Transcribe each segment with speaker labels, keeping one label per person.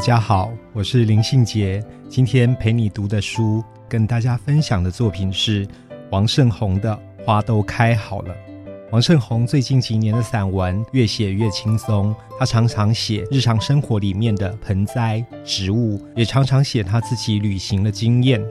Speaker 1: 大家好，我是林信杰。今天陪你读的书，跟大家分享的作品是王胜宏的《花都开好了》。王胜宏最近几年的散文越写越轻松，他常常写日常生活里面的盆栽、植物，也常常写他自己旅行的经验。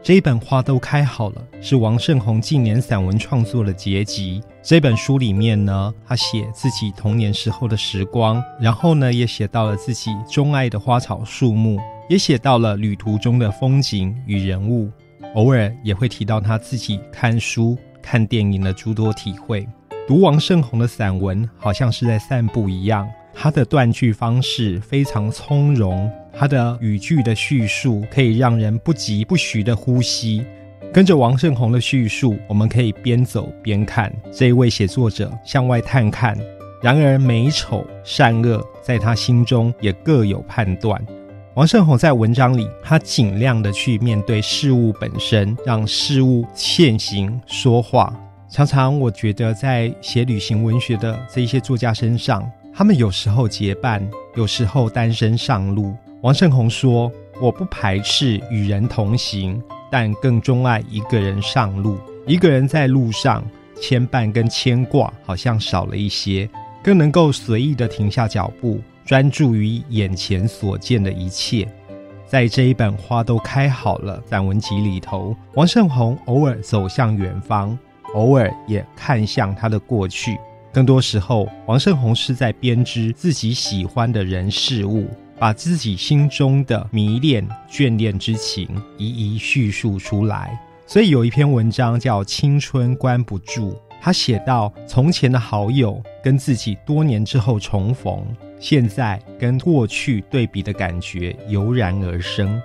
Speaker 1: 这一本《花都开好了》是王胜宏近年散文创作的结集。这本书里面呢，他写自己童年时候的时光，然后呢，也写到了自己钟爱的花草树木，也写到了旅途中的风景与人物，偶尔也会提到他自己看书、看电影的诸多体会。读王胜宏的散文，好像是在散步一样。他的断句方式非常从容，他的语句的叙述可以让人不急不徐的呼吸。跟着王胜宏的叙述，我们可以边走边看这一位写作者向外探看。然而美丑善恶，在他心中也各有判断。王胜宏在文章里，他尽量的去面对事物本身，让事物现形说话。常常我觉得，在写旅行文学的这些作家身上。他们有时候结伴，有时候单身上路。王胜宏说：“我不排斥与人同行，但更钟爱一个人上路。一个人在路上，牵绊跟牵挂好像少了一些，更能够随意的停下脚步，专注于眼前所见的一切。”在这一本《花都开好了》散文集里头，王胜宏偶尔走向远方，偶尔也看向他的过去。更多时候，王胜宏是在编织自己喜欢的人事物，把自己心中的迷恋、眷恋之情一一叙述出来。所以有一篇文章叫《青春关不住》，他写到从前的好友跟自己多年之后重逢，现在跟过去对比的感觉油然而生。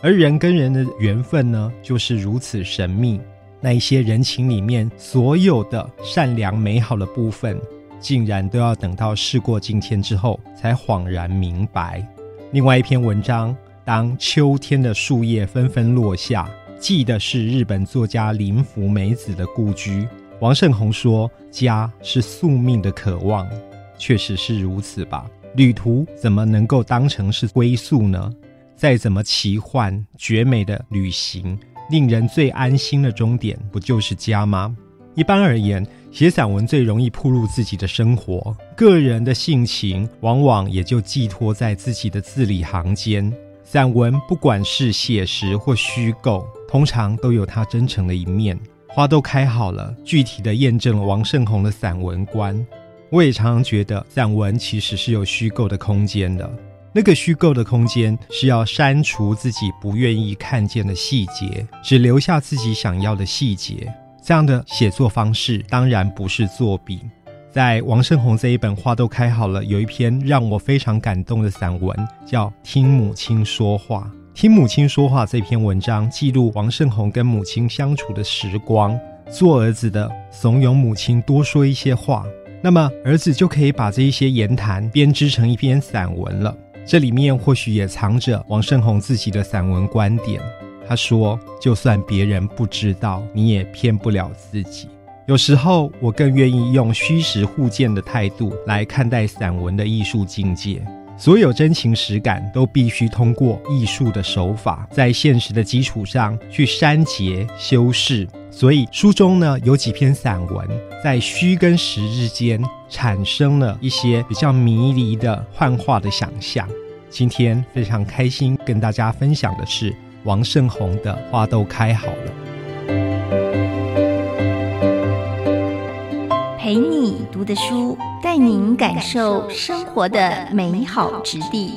Speaker 1: 而人跟人的缘分呢，就是如此神秘。那一些人情里面所有的善良美好的部分，竟然都要等到事过境迁之后才恍然明白。另外一篇文章，当秋天的树叶纷纷落下，记的是日本作家林福美子的故居。王胜宏说：“家是宿命的渴望，确实是如此吧？旅途怎么能够当成是归宿呢？再怎么奇幻绝美的旅行。”令人最安心的终点，不就是家吗？一般而言，写散文最容易铺露自己的生活，个人的性情往往也就寄托在自己的字里行间。散文不管是写实或虚构，通常都有它真诚的一面。花都开好了，具体的验证了王胜宏的散文观。我也常常觉得，散文其实是有虚构的空间的。那个虚构的空间是要删除自己不愿意看见的细节，只留下自己想要的细节。这样的写作方式当然不是作弊。在王胜宏这一本《花都开好了》，有一篇让我非常感动的散文，叫《听母亲说话》。听母亲说话这篇文章记录王胜宏跟母亲相处的时光，做儿子的怂恿母亲多说一些话，那么儿子就可以把这一些言谈编织成一篇散文了。这里面或许也藏着王胜宏自己的散文观点。他说：“就算别人不知道，你也骗不了自己。有时候，我更愿意用虚实互鉴的态度来看待散文的艺术境界。所有真情实感都必须通过艺术的手法，在现实的基础上去删节修饰。所以，书中呢有几篇散文，在虚跟实之间。”产生了一些比较迷离的幻化的想象。今天非常开心跟大家分享的是王胜红的花都开好了，
Speaker 2: 陪你读的书，带您感受生活的美好之地。